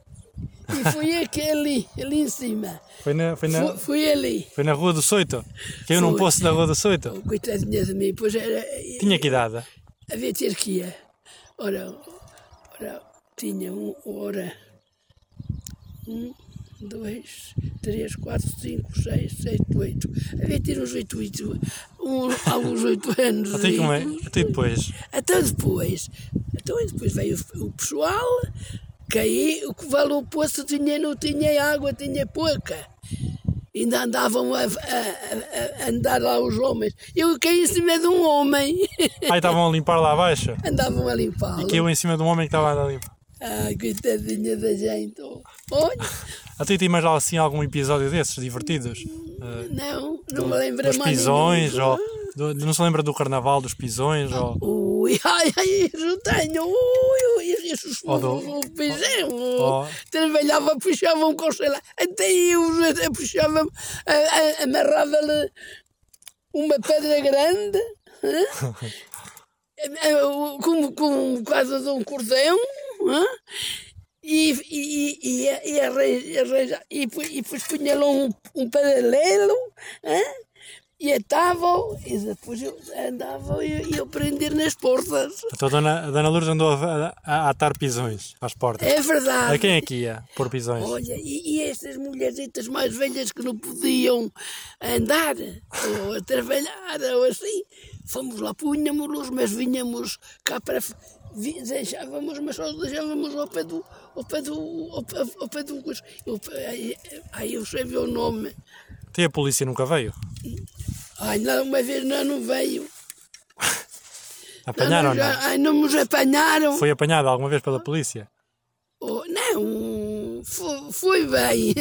E fui aquele ali em cima. Foi na, foi na, Fui, fui ali. foi na Rua do Soito? Caiu num Foi. poço da Rua do Soito? Coitadinha de mim, pois era. Tinha que idade? Havia ter que ir. Ora, ora, tinha um, ora. Um, dois, três, quatro, cinco, seis, sete, oito. Havia ter uns oito, oito, um, alguns oito anos. Até, como é? Até depois. Até depois. Então depois veio o, o caí, o que valeu o poço tinha, não tinha água, tinha pouca. Ainda andavam a, a- a- andar lá os homens. Eu caí em cima de um homem. Aí estavam a limpar lá abaixo. andavam a limpá-lo. Caiu em cima de um homem que estava a limpar. Ai, coitadinha da gente. Olha, Até tem mais assim algum episódio desses divertidos? Eh, não, não me lembro mais pisões, nenhum. ou do- não se lembra do carnaval dos pisões, ou Ui, ai, ai, isso tenho. Ui, ui, isso Ou do- o pisão. ou- Trabalhava, puxavam com sei lá. Até eu puxava, amarrava-lhe uma pedra grande. com, com quase de um cordão. E, e, e, e, e, arranja- e, e um, um e atavam e depois eu andava e eu prender nas portas. Então a dona, a dona Lourdes andou a, a- a atar pisões às portas. É verdade. A quem é que ia pôr pisões? Olha, e, e estas mulherzitas mais velhas que não podiam andar ou a trabalhar ou assim, fomos lá, punhamos-los, mas vinhamos cá para. Deixávamos, mas só deixávamos ao pé do. Ao pé do. Ao pé, ao pé do. Aí eu sei o nome. Até a polícia nunca veio. Ai, não, uma vez não, não veio. Apanharam não, não? Ai, não nos apanharam. Foi apanhada alguma vez pela polícia? Oh, não, foi, foi bem.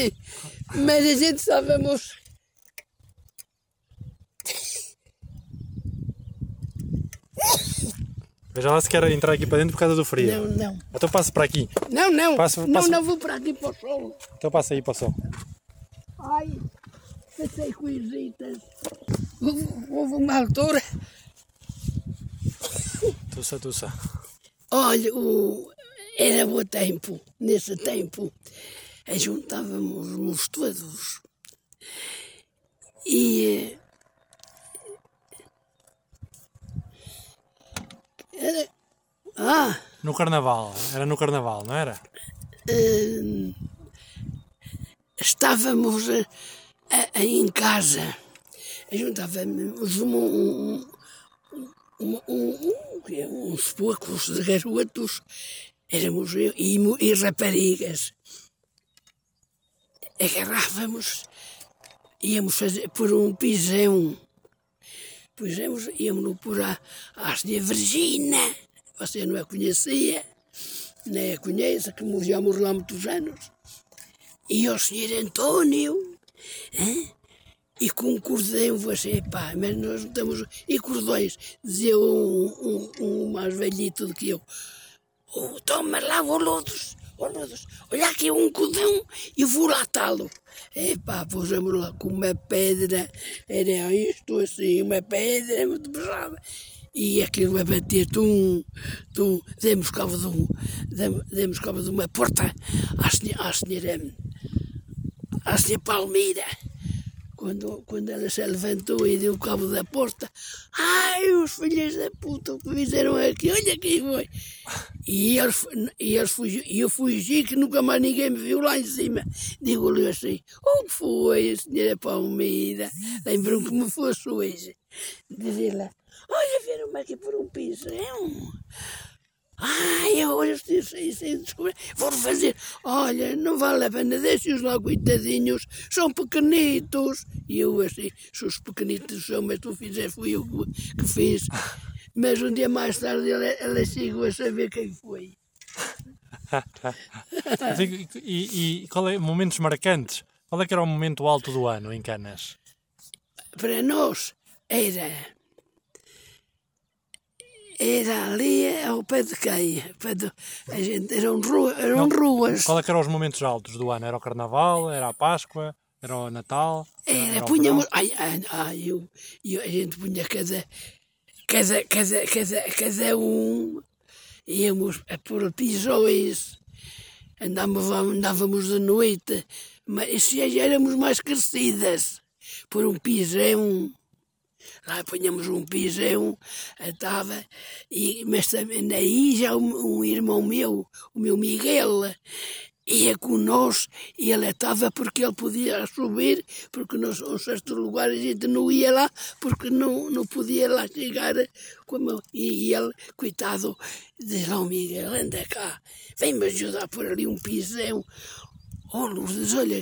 Mas a gente estávamos. Veja lá se quer entrar aqui para dentro por causa do frio. Não, não. Então passa para aqui. Não, não. Passa- não, passa- não vou para aqui para o sol. Então passa aí para o sol. Ai, passei coisitas. Houve houve uma altura. Tussa, tussa. Olha, o, era bom tempo. Nesse tempo, juntávamos-nos todos. E. eh, Era, ah, No carnaval. Era no carnaval, não era? eh, estávamos eh, a- a- em casa, juntávamos um, um, um, um, uns poucos de garotos, éramos eu e, e raparigas. Agarrávamos, íamos fazer por um pisão. Pusemos, íamos por a, a Senhora Virgina, você não a conhecia, nem a conhece, que morreu há muitos anos. e ao senhor António, hã? e com um cordão, você, pá, mas nós estamos. E cordões, dizia um, um, um mais velhito do que eu. Oh, toma lá, ô Lodos, olha aqui um cordão e vou lá tá-lo. Epá, pusemos lá com uma pedra, era isto assim, uma pedra muito pesada. E aquilo a bater, tum, tum, demos cabo de, um, demos, demos cabo de uma porta à senhora, à senhora, à senhora Palmeira quando, quando ela se levantou e deu cabo da porta, ai, os filhos da puta, o que fizeram aqui, olha quem foi. E, eles, e, eles fugi, e eu fugi que nunca mais ninguém me viu lá em cima. Digo-lhe assim, o que foi, senhora Palmeira? Lembro que me fosse hoje. Dizer-lhe, olha, viram-me aqui por um piso, um... Ai, olha, sem descobrir. Vou fazer. Olha, não vale a pena, deixe-os lá, coitadinhos. São pequenitos. E eu assim, se os pequenitos são, mas tu fizeste, fui eu que fiz. Mas um dia mais tarde ela, ela chegou a saber quem foi. e, e qual é momentos marcantes? Qual é que era o momento alto do ano em Canas? Para nós era era ali ao pé de quem? Pé de, a gente, eram, rua, eram Não, ruas. Qual é que eram os momentos altos do ano? Era o Carnaval? Era a Páscoa? Era o Natal? Era, era punhamos. Ai, ai, ai eu, eu, a gente punha cada, cada, cada, cada, cada um. Íamos a pôr pisões. Andávamos, andávamos de noite. Mas já éramos mais crescidas. Por um pisão Lá punhamos um pisão, estava, e, mas também aí já um, um irmão meu, o meu Miguel, ia conosco e ele estava porque ele podia subir, porque nos um certo lugar a gente não ia lá, porque não, não podia lá chegar. Como, e ele, coitado, diz lá o Miguel, anda cá, vem-me ajudar por ali um pisão. Oh, Lourdes, olha,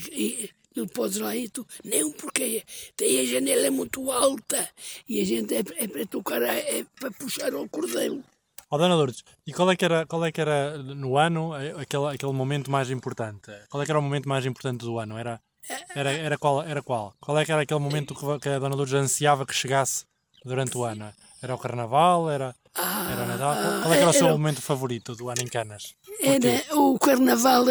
não podes lá ir, tu, não, porque tem a janela é muito alta e a gente é, é para tocar, é, é para puxar o cordel. Ó oh, Dona Lourdes, e qual é que era, qual é que era no ano aquele, aquele momento mais importante? Qual é que era o momento mais importante do ano? Era, era, era, qual, era qual? Qual é que era aquele momento que a Dona Lourdes ansiava que chegasse durante o ano? Era o Carnaval? Era, era Natal? Qual é que era o seu momento favorito do ano em Canas? Era, o carnaval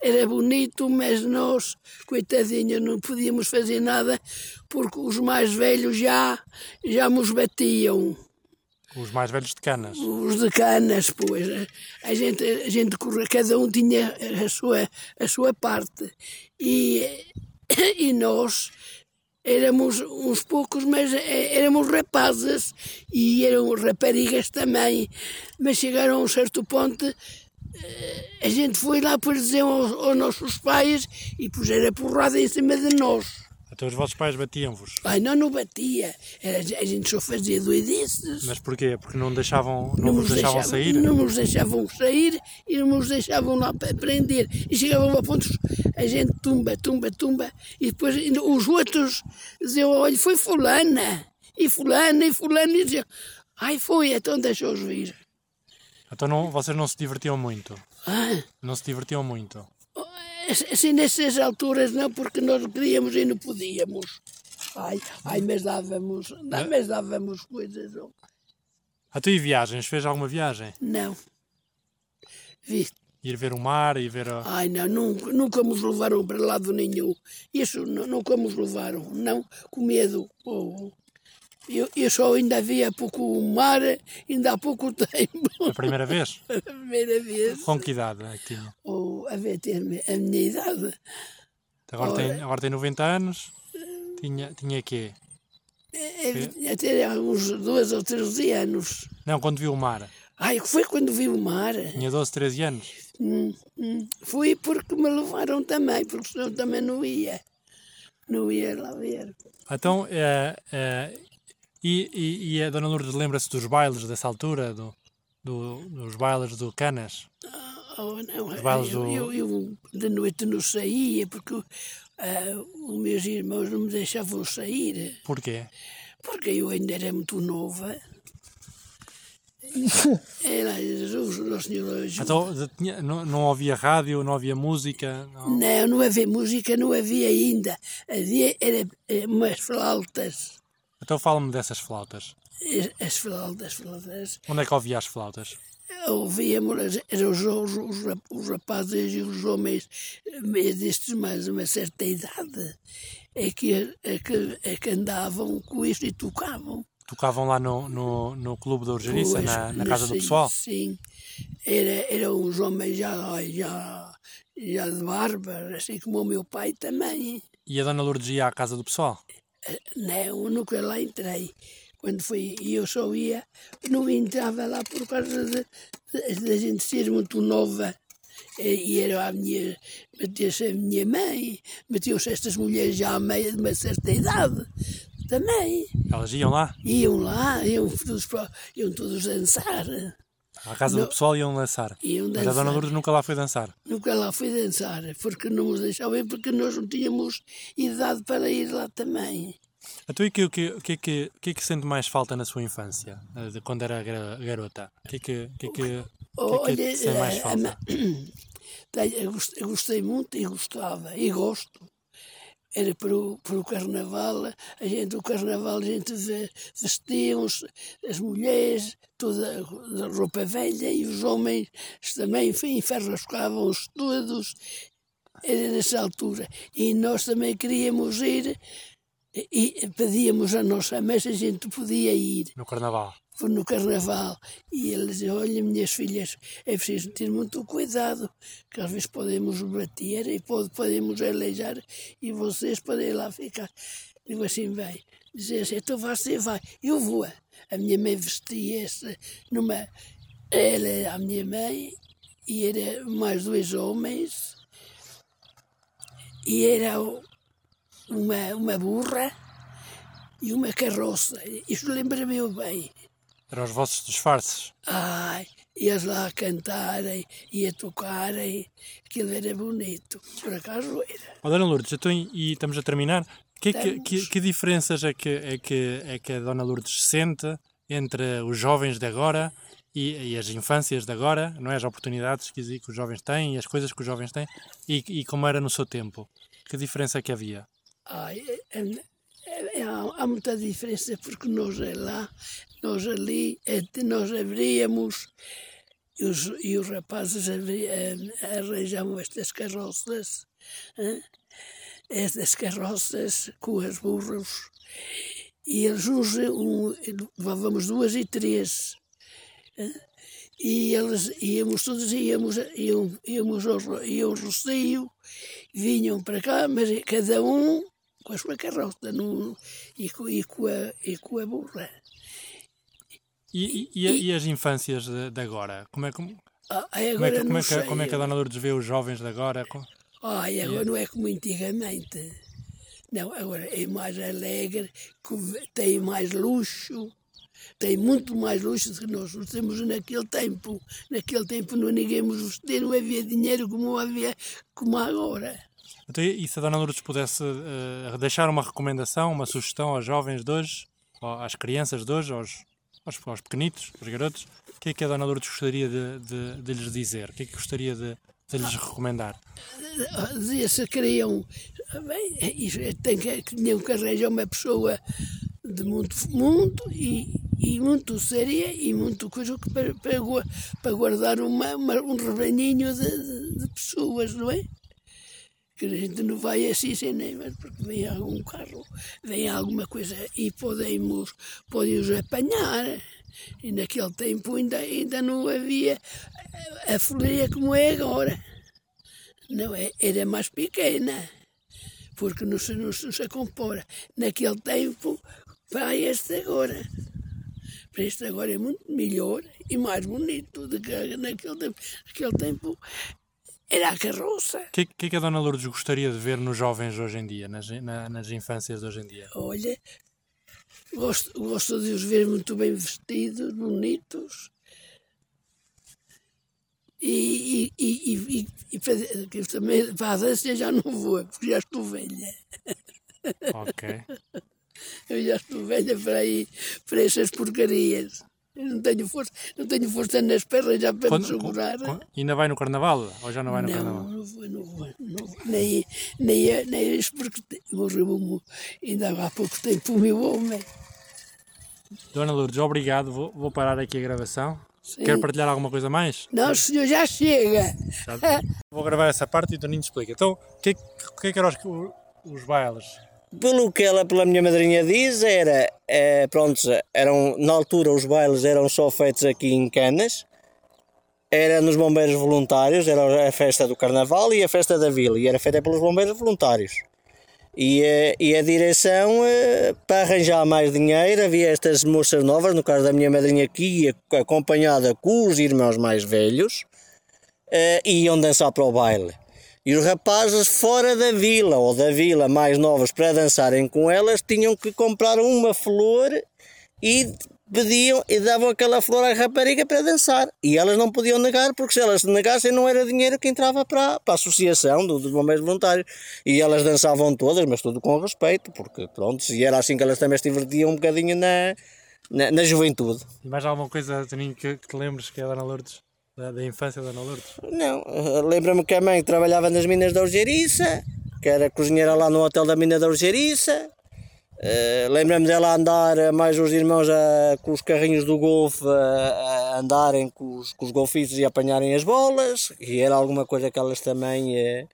era bonito, mas nós, coitadinhos, não podíamos fazer nada porque os mais velhos já, já nos batiam. Os mais velhos de canas? Os de canas, pois. A gente, a gente cada um tinha a sua, a sua parte. E, e nós éramos uns poucos, mas é, éramos rapazes e eram raparigas também. Mas chegaram a um certo ponto a gente foi lá por dizer aos, aos nossos pais e puseram a porrada em cima de nós. Então os vossos pais batiam-vos? Ai, não, não batia. A gente só fazia doidices. Mas porquê? Porque não deixavam, não, não nos deixavam, deixavam, sair? Não nos deixavam sair e não nos deixavam lá para prender. E chegavam a pontos, a gente tumba, tumba, tumba. E depois os outros diziam, olha, foi fulana. E fulana, e fulana. E diziam, ai, foi, então deixa-os vir. Então não, vocês não se divertiam muito? Ah? Não se divertiam muito? Assim, nessas alturas não, porque nós queríamos e não podíamos. Ai, ai mas dávamos, não, mas dávamos coisas. Oh. A tu e viagens? Fez alguma viagem? Não. Vi. Ir ver o mar e ver a... Ai, não, nunca, nunca nos levaram para lado nenhum. Isso nunca nos levaram. Não, com medo. Oh, eu, eu só ainda havia pouco o mar, ainda há pouco tempo. A primeira vez? a primeira vez. Com que idade é que tinha? Ou a ver ter a minha idade. Agora, Ora, tem, agora tem 90 anos. Tinha, tinha quê? É, ter uns 12 ou 13 anos. Não, quando viu o mar. Ai, foi quando vi o mar. Tinha 12, 13 anos? Hum, hum. Fui porque me levaram também, porque senão também não ia. Não ia lá ver. Então, é, é, e, e, e a Dona Lourdes lembra-se dos bailes dessa altura, do, do, dos bailes do Canas? Oh, não, eu, do... eu, eu, de noite não saía porque uh, os meus irmãos não me deixavam sair. Porquê? Porque eu ainda era muito nova Era Jesus, o Nosso Senhor. Então, tinha- não, não havia rádio, não havia música. Não. Não, não havia música, não havia ainda. Havia era, eh, umas flautas. Então fala-me dessas flautas. As flautas, as flautas. Onde é que ouvia as flautas? Ouvíamos, eram os, os, os, rap- os rapazes e os homens eh, destes mais uma certa idade é que, é que, é que andavam com isto e tocavam. Tocavam lá no, no, no Clube da Urgeriça, na, na casa do sim, pessoal? Sim, era, eram uns homens já, já, já de barba, assim como o meu pai também. E a Dona Lourdes ia à casa do pessoal? Não, nunca lá entrei. Quando fui, e eu só ia, não entrava lá por causa de, de, de a gente ser muito nova. E era a minha, metia-se a minha mãe, metiam-se estas mulheres já à meia de uma certa idade também. Elas iam lá? Iam lá, iam todos, iam todos dançar. À casa do Não. pessoal iam dançar. Iam Mas a Dona dançar. Lourdes nunca lá foi dançar. Nunca lá fui dançar, porque não nos deixavam ir, porque nós não tínhamos idade para ir lá também. Então, e o que, que, que, é que, o que é que sente mais falta na sua infância, eh, de quando era garota? O que é que, que, é que, que, é que Olha, sente mais eh, falta? eu gostei muito e gostava, e gosto. Era para o, para o carnaval, a gente, o carnaval, a gente ve- vestíamos as mulheres, toda de roupa velha, e os homens também enfim, enferrascavam-se todos. Era nessa altura. E nós também queríamos ir, e, pedíamos a nossa mãe se a gente podia ir No carnaval. Foi no carnaval e ele dizia, olha minhas filhas, é preciso ter muito cuidado, que às vezes podemos bater e pode, podemos aleijar e vocês podem lá ficar. Digo assim, vai. Dizia assim, então você vai. Eu vou. A minha mãe vestia-se numa... Ela, a minha mãe, e era mais dois homens, e era uma, uma burra e uma carroça. Isto lembra-me bem. Eram os vossos disfarces. Ai, ias lá a cantarem e a tocarem, aquilo era bonito. Por acaso era. Ó, Dona Lourdes, então, e e estamos a terminar. Que, é que, que, que diferenças é que, é, que, é que a Dona Lourdes sente entre os jovens de agora e, e as infâncias de agora, não é? As oportunidades que, que os jovens têm e as coisas que os jovens têm e, e como era no seu tempo? Que diferença é que havia? Ai, é- é- há, há muita diferença porque nós é lá, nós ali, é, nós abríamos e os, e os rapazes eh, arranjavam estas carroças, hã? estas carroças com os burros, e eles uns, um, levávamos duas e três. hã? E eles íamos todos, íamos, íamos, íamos ao, ao Rocio, vinham para cá, mas cada um com a sua carroça no, e, com, e, com a, e com a burra. E, e, e as infâncias de, de agora? Como é, como, Ah, como, é agora que, como, não é que, como é que a Dona Lourdes vê os jovens de agora? Ai, agora não é como antigamente. Não, agora é mais alegre, tem mais luxo, tem muito mais luxo do que nós temos naquele tempo. Naquele tempo não ninguém nos vestia, não havia dinheiro como havia como agora. Então, e se a Dona Lourdes pudesse eh, deixar uma recomendação, uma sugestão aos jovens de hoje, às crianças de hoje, aos, aos, aos pequenitos, aos garotos, o que é que a Dona Lourdes gostaria de, de, de lhes dizer? O que é que gostaria de, de lhes recomendar? dizia se queriam bem, é é, tem que, que tinham que arranjar uma pessoa de muito muito e, e muito séria e muito coisa que para, para, para guardar uma, uma- um rebanhinho de, de- de pessoas, não é? Que a gente não vai assim sem nem porque vem algum carro, vem alguma coisa e podemos, podemos apanhar. E naquele tempo ainda, ainda não havia a folia como é agora. Não, é- era mais pequena, porque não se, não se compara. Naquele tempo, para este agora. Para este agora é muito melhor e mais bonito do que naquele tempo. Naquele tempo era a carroça. O que, é- que é que a Dona Lourdes gostaria de ver nos jovens hoje em dia, nas, na- nas infâncias de hoje em dia? Olha, gosto, gosto de os ver muito bem vestidos, bonitos. E, e, e, e, e, também para a dança já não vou, porque já estou velha. Ok. Eu já estou velha para ir para essas porcarias. Não tenho força, não tentenho força nas pernas já para me Quando- segurar. com- ainda vai no carnaval? Ou já não vai no Não, carnaval? não vou, não vou, não vou. Nem, nem, nem isso porque morreu ainda há pouco tempo o meu homem. Dona Lourdes, obrigado. Vou, vou parar aqui a gravação. Sim. Quer partilhar alguma coisa mais? Não, senhor, já chega. Vou gravar essa parte e o Toninho explica. Então, o que, é que- que é que eram os, os bailes? Pelo que ela, pela minha madrinha diz, era, eh, pronto, eram, na altura os bailes eram só feitos aqui em Canas, era nos bombeiros voluntários, era a festa do Carnaval e a festa da Vila, e era feita pelos bombeiros voluntários. E, eh, e a direção, eh, para arranjar mais dinheiro, havia estas moças novas, no caso da minha madrinha ia acompanhada com os irmãos mais velhos, e iam dançar para o baile. E os rapazes fora da vila ou da vila mais novos para dançarem com elas tinham que comprar uma flor e pediam e davam aquela flor à rapariga para dançar. E elas não podiam negar, porque se elas se negassem não era dinheiro que entrava para, para a associação do- dos bombeiros voluntários. E elas dançavam todas, mas tudo com respeito, porque pronto, e era assim que elas também se divertiam um bocadinho na, na, na juventude. E mais alguma coisa, Toninho, que, que te lembres que é a Dona Lourdes? Da, da infância da Dona Lourdes? Não, eh, lembro-me que a mãe trabalhava nas minas da Urgeriça, que era cozinheira lá no hotel da mina da Urgeriça. Eh, Lembro-me dela andar, eh, mais os irmãos com os carrinhos do golfe, andarem com os, com os e apanharem as bolas, e era alguma coisa que elas também eh,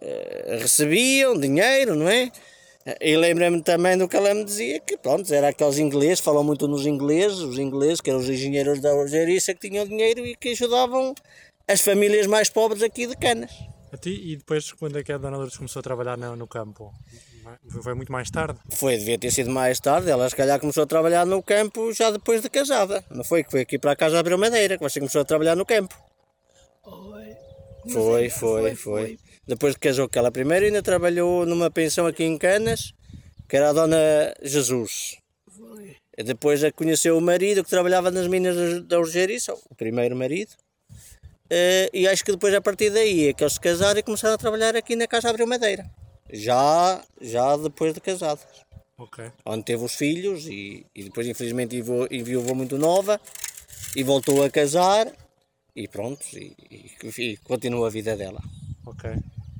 eh, recebiam, dinheiro, não é? E lembro-me também do que ela me dizia, que pronto, era aqueles ingleses, falam muito nos ingleses, os ingleses, que eram os engenheiros da Urgeriça, que tinham dinheiro e que ajudavam as famílias mais pobres aqui de Canas. A ti, e depois, quando é que a Dona Lourdes começou a trabalhar no, no campo? Foi- Foi muito mais tarde? Foi, devia ter sido mais tarde, ela se calhar começou a trabalhar no campo já depois de casada. Não foi que foi aqui para a casa abrir madeira, que você começou a trabalhar no campo. Oi. Foi, foi, foi. Depois de casou com ela primeiro, ainda trabalhou numa pensão aqui em Canas, que era a Dona Jesus. E Depois a conheceu o marido que trabalhava nas minas da Urgeriça, o primeiro marido. Eh, E acho que depois a partir daí é que eles se casaram e começaram a trabalhar aqui na Casa Abreu Madeira. Já, já depois de casados. Ok. Onde teve os filhos e, e depois infelizmente enviou muito nova e voltou a casar e pronto, e, e- e continua a vida dela. Ok.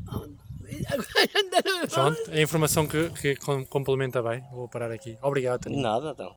Pronto, é a informação que, que com- complementa bem. Vou parar aqui. Obrigado, Toninho. Nada, então.